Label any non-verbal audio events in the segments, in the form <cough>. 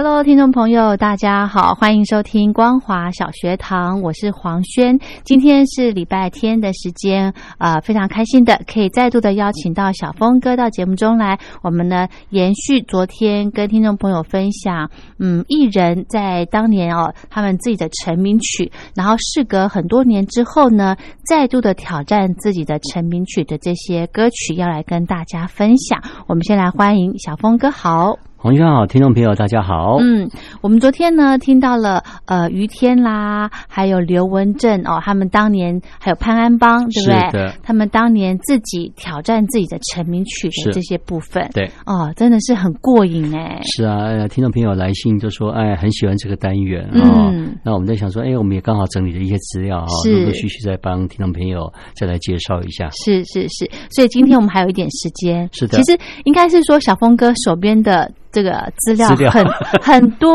Hello，听众朋友，大家好，欢迎收听光华小学堂，我是黄轩。今天是礼拜天的时间，呃，非常开心的可以再度的邀请到小峰哥到节目中来。我们呢，延续昨天跟听众朋友分享，嗯，艺人在当年哦，他们自己的成名曲，然后事隔很多年之后呢，再度的挑战自己的成名曲的这些歌曲，要来跟大家分享。我们先来欢迎小峰哥，好。黄轩好，听众朋友大家好。嗯，我们昨天呢听到了呃于天啦，还有刘文正哦，他们当年还有潘安邦，对不对？的。他们当年自己挑战自己的成名曲的这些部分，对哦，真的是很过瘾哎。是啊，听众朋友来信就说，哎，很喜欢这个单元啊。那我们在想说，哎，我们也刚好整理了一些资料啊，陆陆续续在帮听众朋友再来介绍一下。是是是，所以今天我们还有一点时间。是的。其实应该是说，小峰哥手边的。这个资料很 <laughs> 很多，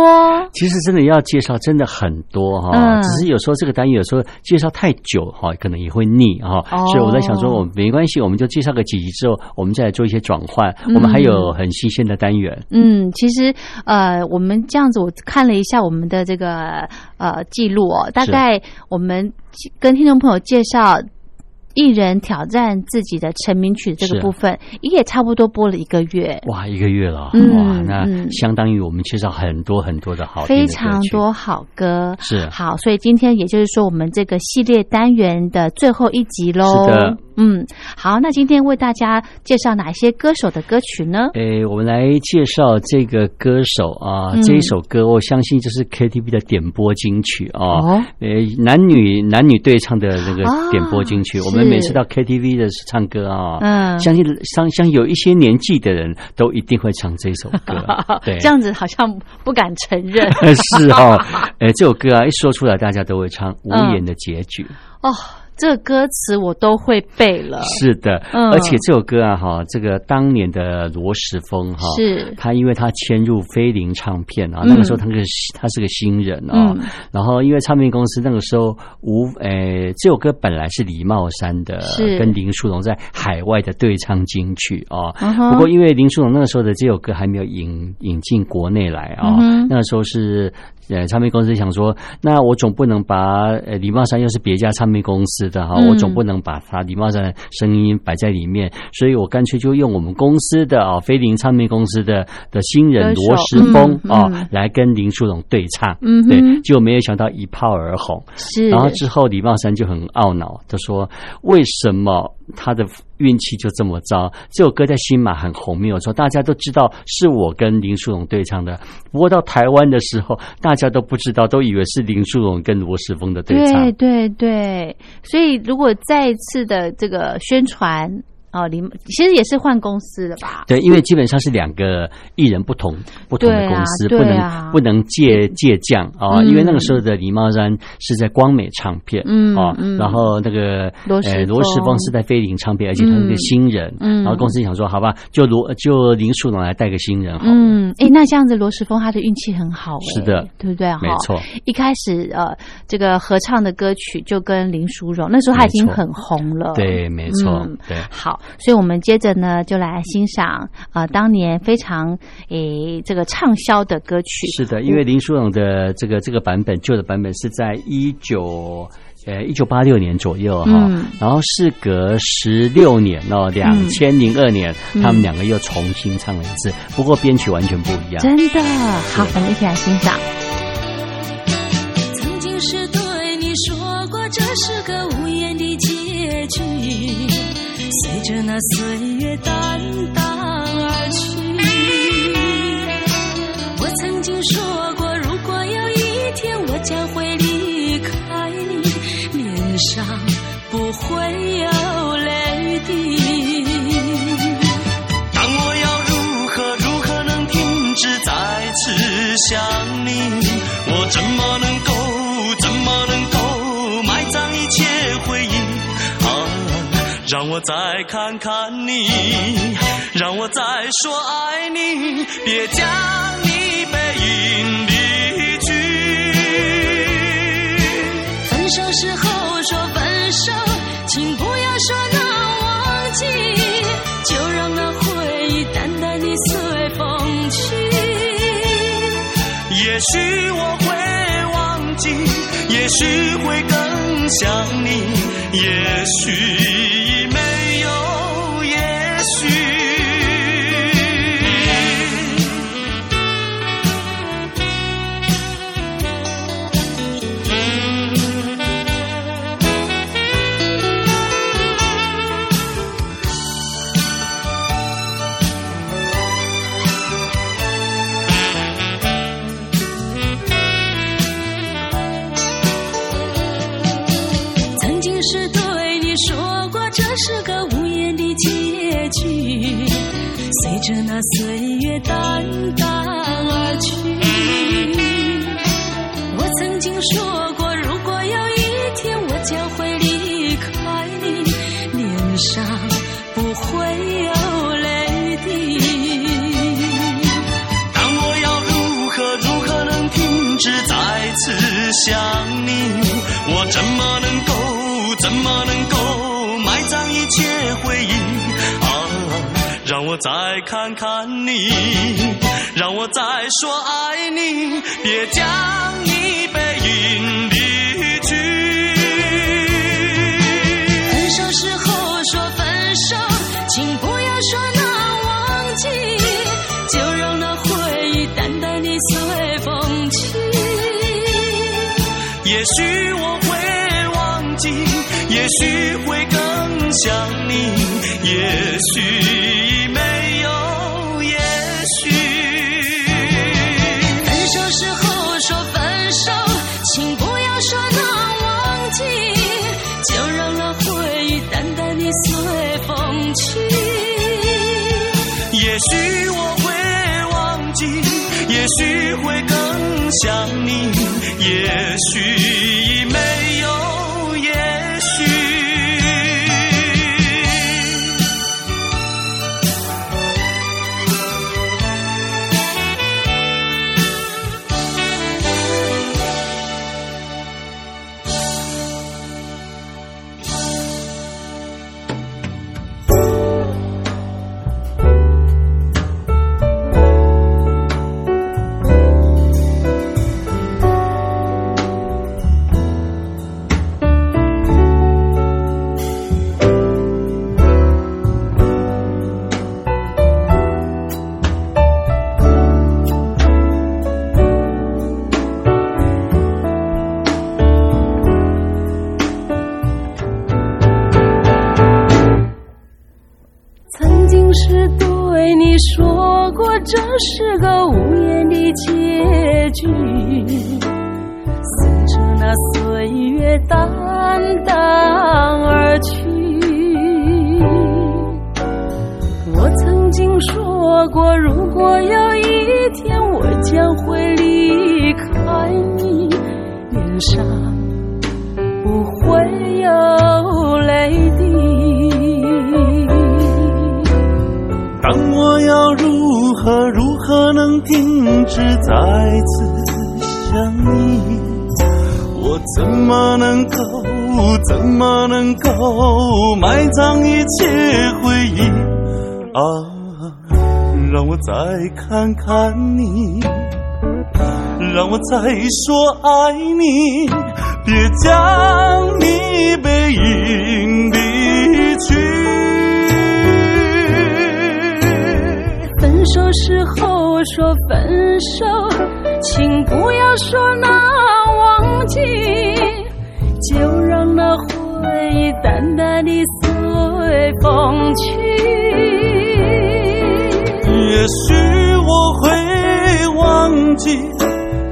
其实真的要介绍，真的很多哈。只是有时候这个单元有时候介绍太久哈，可能也会腻哈。所以我在想说，我没关系，我们就介绍个几集之后，我们再来做一些转换。我们还有很新鲜的单元。嗯，其实呃，我们这样子，我看了一下我们的这个呃记录哦，大概我们跟听众朋友介绍。艺人挑战自己的成名曲这个部分，也差不多播了一个月。哇，一个月了，哇，那相当于我们介绍很多很多的好，非常多好歌。是好，所以今天也就是说，我们这个系列单元的最后一集喽。是的。嗯，好，那今天为大家介绍哪些歌手的歌曲呢？诶，我们来介绍这个歌手啊，这一首歌，我相信就是 KTV 的点播金曲啊，诶，男女男女对唱的那个点播金曲，我们每次到 KTV 的唱歌啊，嗯，相信相相有一些年纪的人都一定会唱这首歌，<laughs> 对，这样子好像不敢承认，<laughs> 是哦，<laughs> 哎，这首歌啊，一说出来大家都会唱《无言的结局》哦。这个歌词我都会背了。是的，而且这首歌啊，哈，这个当年的罗时丰哈，是。他因为他迁入飞林唱片啊，那个时候他是他是个新人啊，然后因为唱片公司那个时候无诶，这首歌本来是李茂山的，跟林书荣在海外的对唱金曲啊，不过因为林书荣那个时候的这首歌还没有引引进国内来啊，那个时候是。呃，唱片公司想说，那我总不能把呃李茂山又是别家唱片公司的哈，我总不能把他李茂山的声音摆在里面，所以我干脆就用我们公司的啊飞林唱片公司的的新人罗时丰啊来跟林书荣对唱，嗯，对，结果没有想到一炮而红，是，然后之后李茂山就很懊恼，他说为什么？他的运气就这么糟。这首歌在新马很红，没有错，大家都知道是我跟林书荣对唱的。不过到台湾的时候，大家都不知道，都以为是林书荣跟罗时峰的对唱。对对对，所以如果再一次的这个宣传。哦，李其实也是换公司的吧？对，因为基本上是两个艺人不同不同的公司，不能不能借借将啊。因为那个时候的李茂山是在光美唱片，嗯啊，然后那个罗罗时丰是在飞林唱片，而且他是个新人，嗯然后公司想说，好吧，就罗就林树荣来带个新人，嗯，哎，那这样子罗时丰他的运气很好，是的，对不对？没错，一开始呃，这个合唱的歌曲就跟林淑荣，那时候他已经很红了，对，没错，对，好。所以，我们接着呢，就来欣赏啊，当年非常诶这个畅销的歌曲。是的，因为林书荣的这个这个版本，旧的版本是在一九呃一九八六年左右哈，然后事隔十六年哦，两千零二年，他们两个又重新唱了一次，不过编曲完全不一样。真的，好，我们一起来欣赏。曾经是对你说过，这是个那岁月淡淡而去。我曾经说过，如果有一天我将会离开你，脸上不会有泪滴。但我要如何如何能停止再次想你？我怎么能够？让我再看看你，让我再说爱你，别将你背影离去。分手时候说分手，请不要说难忘记，就让那回忆淡淡的随风去。也许我会忘记，也许会更想你，也许。结局随着那岁月淡淡而去，我曾经说过，如果有一天我将会离开你，脸上不会有泪滴。但我要如何如何能停止再次想你？我怎么能够怎么能够埋葬一切回忆啊？让我再看看你，让我再说爱你，别将你背影离去。分手时候说分手，请不要说那忘记，就让那回忆淡淡的随风去。也许我会忘记，也许会更想也许已没有也许分手时候说分手请不要说难忘记就让那回忆淡淡的随风去也许我会忘记也许会更想你也许何能停止再次想你？我怎么能够怎么能够埋葬一切回忆？啊，让我再看看你，让我再说爱你，别将你背影手时候说分手，请不要说那忘记，就让那回忆淡淡的随风去。也许我会忘记，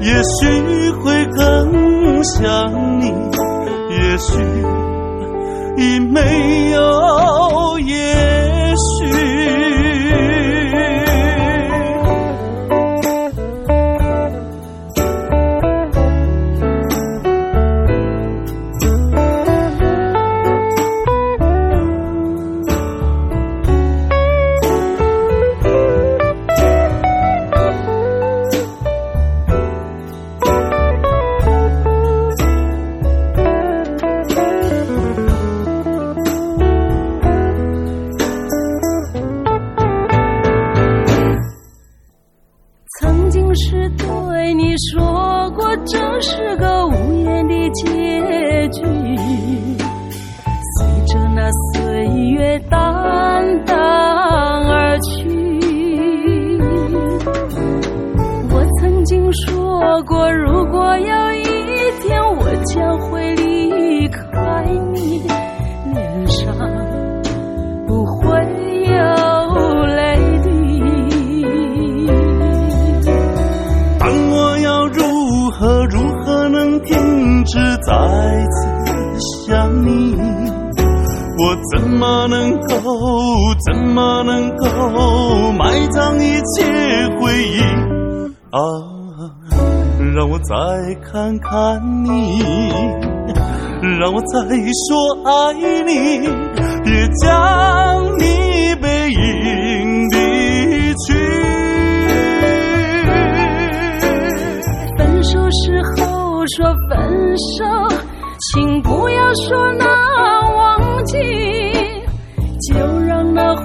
也许会更想你，也许已没有也再次想你我怎么能够怎么能够埋葬一切回忆？啊让我再看看你让我再说爱你别将你背影离去。分手时候说分手，请不要说难忘记，就让那回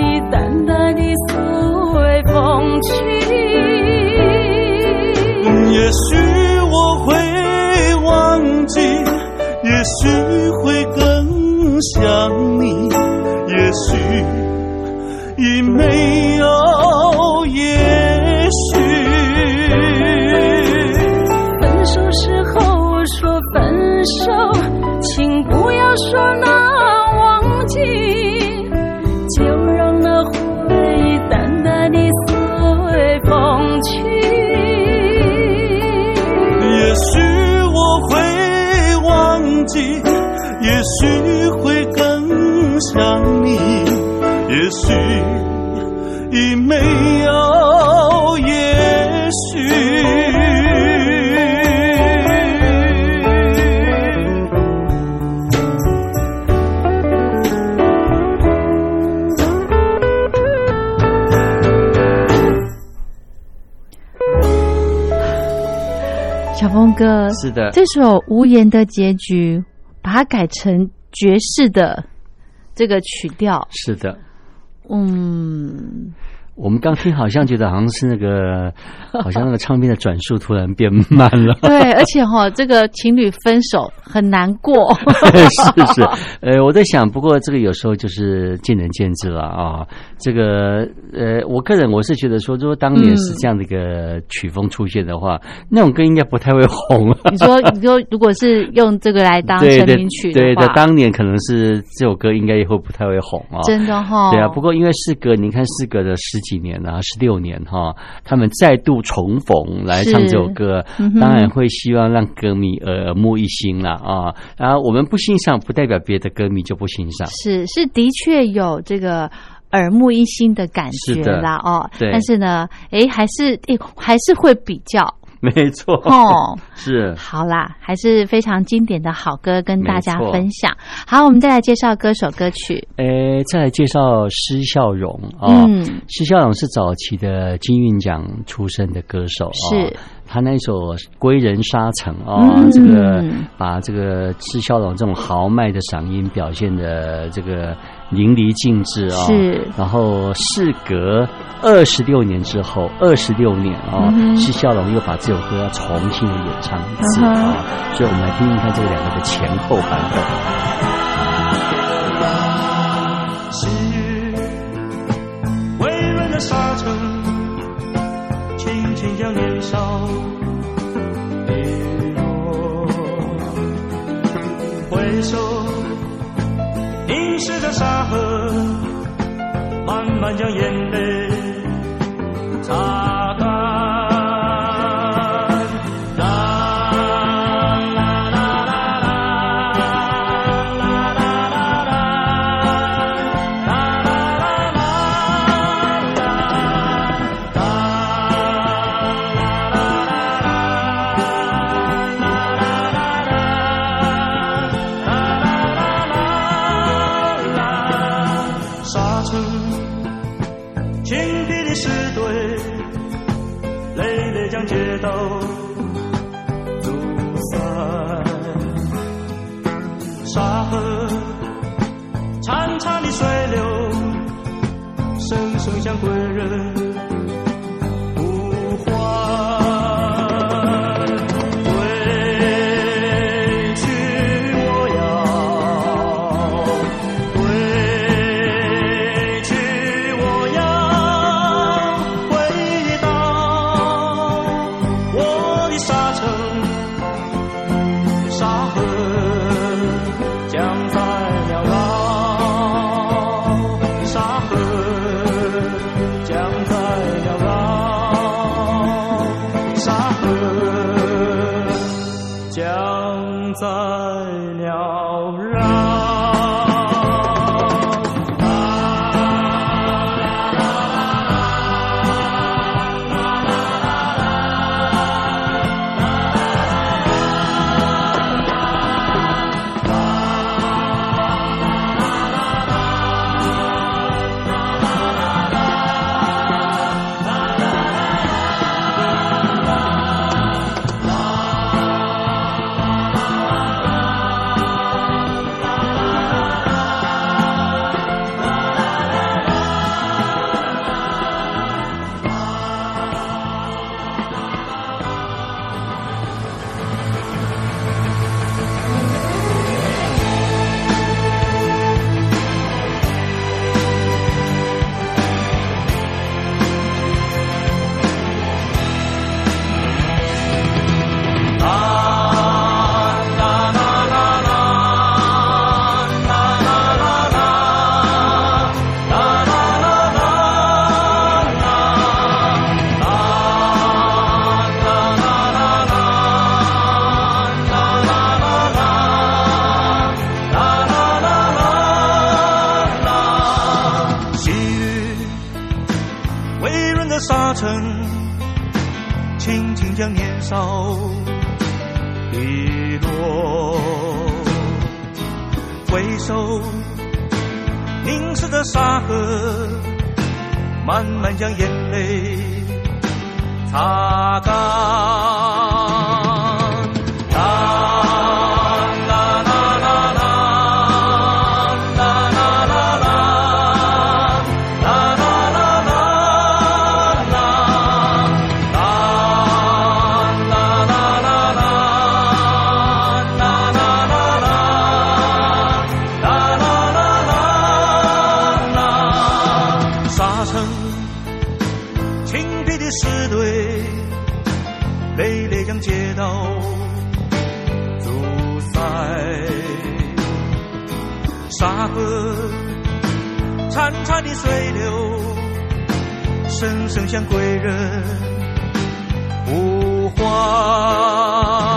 忆淡淡的随风去。也许。小峰哥，是的，这首《无言的结局》。把它改成爵士的这个曲调，是的，嗯。我们刚听好像觉得好像是那个，<laughs> 好像那个唱片的转速突然变慢了。<laughs> 对，而且哈，这个情侣分手很难过。<laughs> 是是，呃，我在想，不过这个有时候就是见仁见智了啊。这个呃，我个人我是觉得说，如果当年是这样的一个曲风出现的话，那种歌应该不太会红。你说，你说，如果是用这个来当成名曲的话，当年可能是这首歌应该也会不太会红啊。真的哈。对啊，不过因为四哥，你看四哥的十。几年啊，十六年哈，他们再度重逢来唱这首歌，当然会希望让歌迷耳目一新了啊。然后我们不欣赏，不代表别的歌迷就不欣赏。是是，的确有这个耳目一新的感觉啦哦。但是呢，哎，还是哎，还是会比较。<laughs> 没错。哦，<laughs> 是。好啦，还是非常经典的好歌跟大家分享。好，我们再来介绍歌手歌曲。诶，再来介绍施孝荣。啊，施孝荣是早期的金韵奖出身的歌手，是。他那首《归人沙城》啊，这个把这个施孝荣这种豪迈的嗓音表现的这个淋漓尽致啊。是。然后事隔二十六年之后，二十六年啊，是笑容又把这首歌重新的演唱一次啊。所以我们来听听看这两个的前后版本。归人的沙凝视着沙河慢慢将眼泪擦沙尘轻轻将年少滴落回首凝视的沙河慢慢将眼泪擦干。潺潺的水流，声声向贵人呼唤。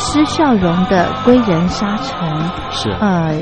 施笑容的《归人沙城》是呃，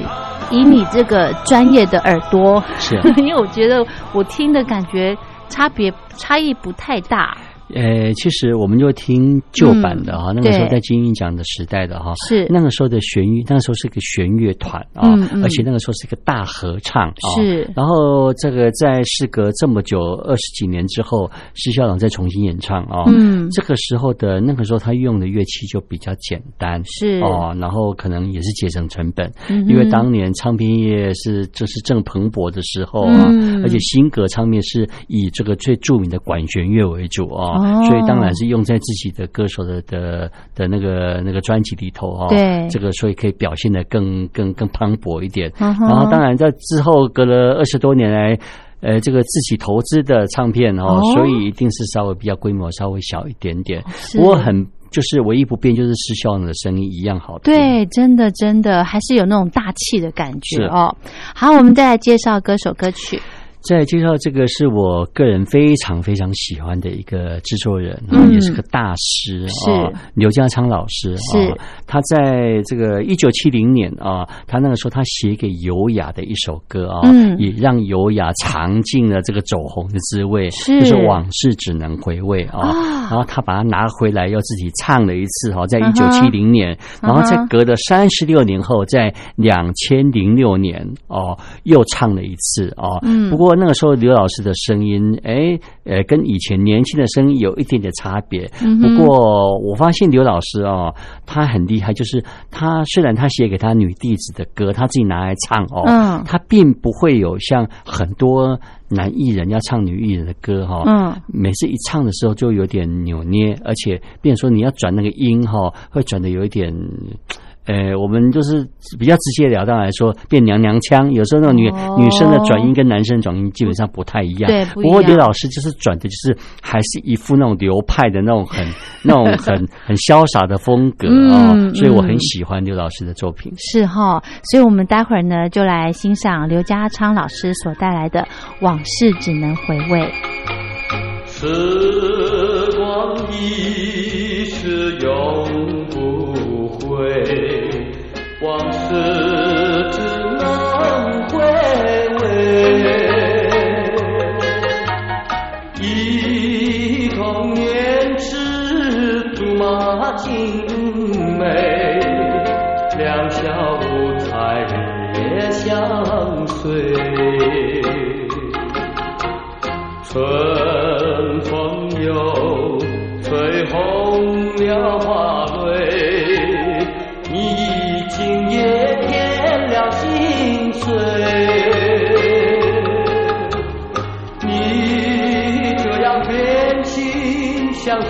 以你这个专业的耳朵，是 <laughs> 因为我觉得我听的感觉差别差异不太大。呃，其实我们就听旧版的哈，那个时候在金鹰奖的时代的哈，是。那个时候的弦乐，那个时候是个弦乐团啊，而且那个时候是一个大合唱啊。是，然后这个在事隔这么久二十几年之后，施校长再重新演唱啊，嗯，这个时候的那个时候他用的乐器就比较简单，是。哦，然后可能也是节省成本，因为当年唱片业是这是正蓬勃的时候啊，而且新格唱片是以这个最著名的管弦乐为主啊。所以当然是用在自己的歌手的的的那个那个专辑里头哦，对，这个所以可以表现的更更更磅礴一点。然后当然在之后隔了二十多年来，呃，这个自己投资的唱片哦，所以一定是稍微比较规模稍微小一点点。不过很就是唯一不变就是施效的声音一样好听。对，真的真的还是有那种大气的感觉哦。好，我们再来介绍歌手歌曲。再介绍这个是我个人非常非常喜欢的一个制作人，也是个大师啊，刘家昌老师是。他在这个一九七零年啊，他那个时候他写给尤雅的一首歌啊，也让尤雅尝尽了这个走红的滋味，是。就是往事只能回味啊。然后他把它拿回来，又自己唱了一次哈，在一九七零年，然后在隔了三十六年后，在两千零六年哦，又唱了一次啊。不过那个时候刘老师的声音，哎，呃，跟以前年轻的声音有一点点差别。不过我发现刘老师哦，他很厉。害就是他，虽然他写给他女弟子的歌，他自己拿来唱哦，嗯，他并不会有像很多男艺人要唱女艺人的歌哈，嗯，每次一唱的时候就有点扭捏，而且，变说你要转那个音哈，会转的有一点。呃，我们就是比较直截了当来说，变娘娘腔。有时候那种女女生的转音跟男生转音基本上不太一样。对，不过刘老师就是转的，就是还是一副那种流派的那种很那种很 <laughs> 很潇洒的风格啊。所以我很喜欢刘老师的作品。是哈，所以我们待会儿呢就来欣赏刘家昌老师所带来的《往事只能回味》。时光一往事只能回味，忆童年时竹马青梅，两小无猜日夜相随，春风又吹红了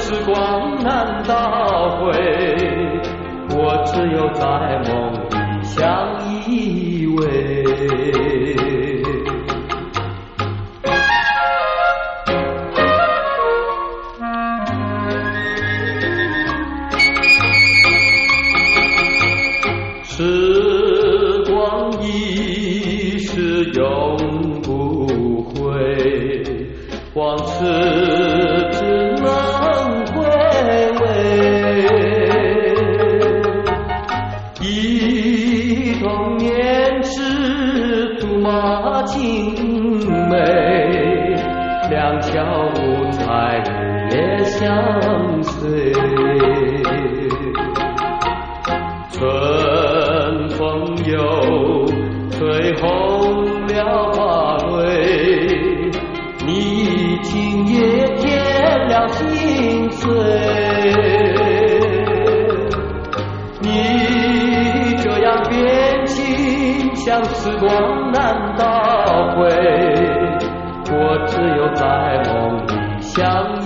时光难倒回，我只有在梦里相依偎。又吹红了花蕊你今夜添了心碎你这样变心像时光难倒回我只有在梦里相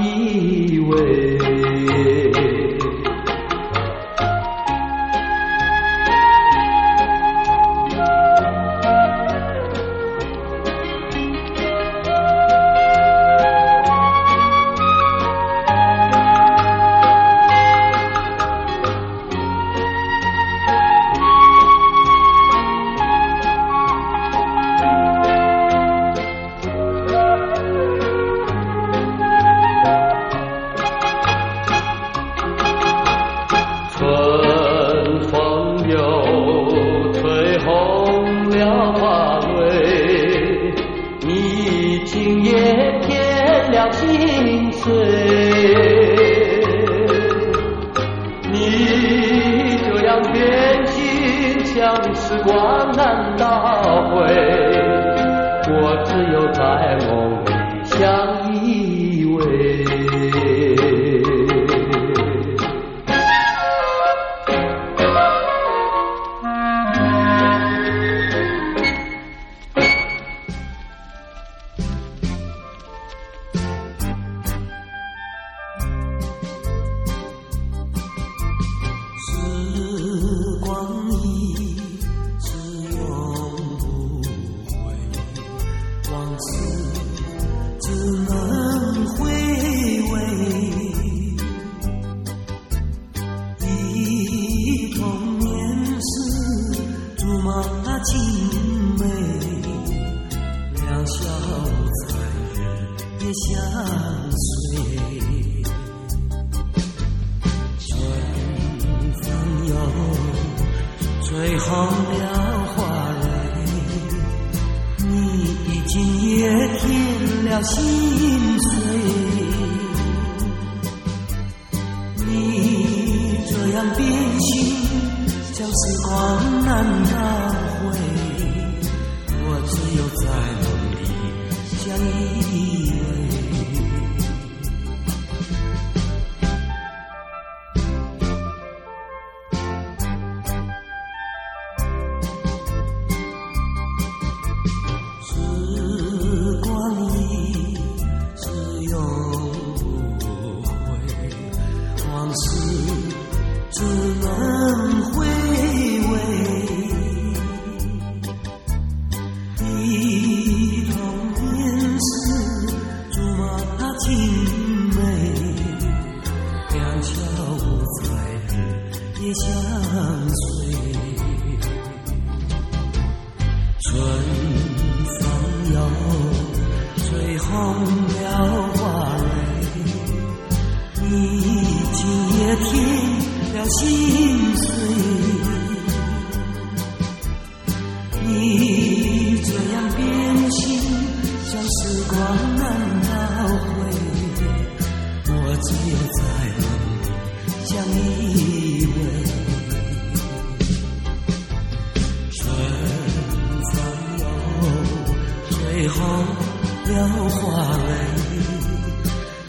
以后了花蕾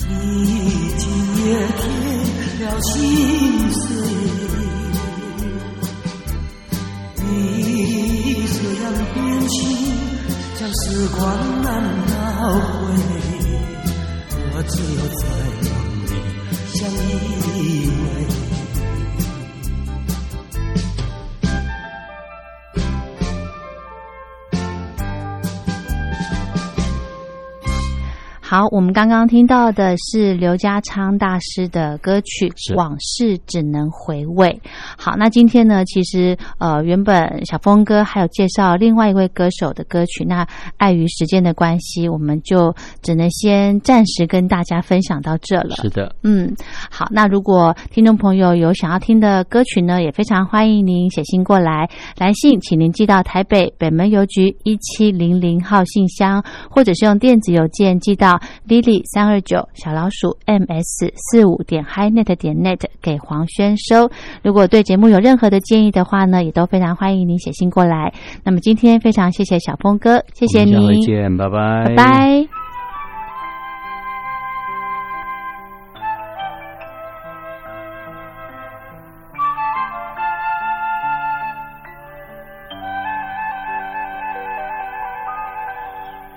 你已经也添了心碎你这样的变心将时光难倒回我只有在梦里相依偎好，我们刚刚听到的是刘家昌大师的歌曲《往事只能回味》。好，那今天呢，其实呃，原本小峰哥还有介绍另外一位歌手的歌曲，那碍于时间的关系，我们就只能先暂时跟大家分享到这了。是的，嗯，好，那如果听众朋友有想要听的歌曲呢，也非常欢迎您写信过来，来信请您寄到台北北门邮局一七零零号信箱，或者是用电子邮件寄到。Lily 三二九小老鼠 ms 四五点 highnet 点 net 给黄轩收。如果对节目有任何的建议的话呢，也都非常欢迎您写信过来。那么今天非常谢谢小峰哥，谢谢您，再见，拜拜，拜拜。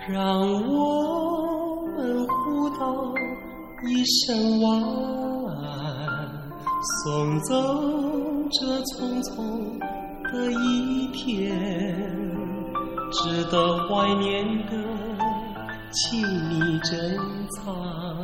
让我。一声晚安，送走这匆匆的一天，值得怀念的，请你珍藏。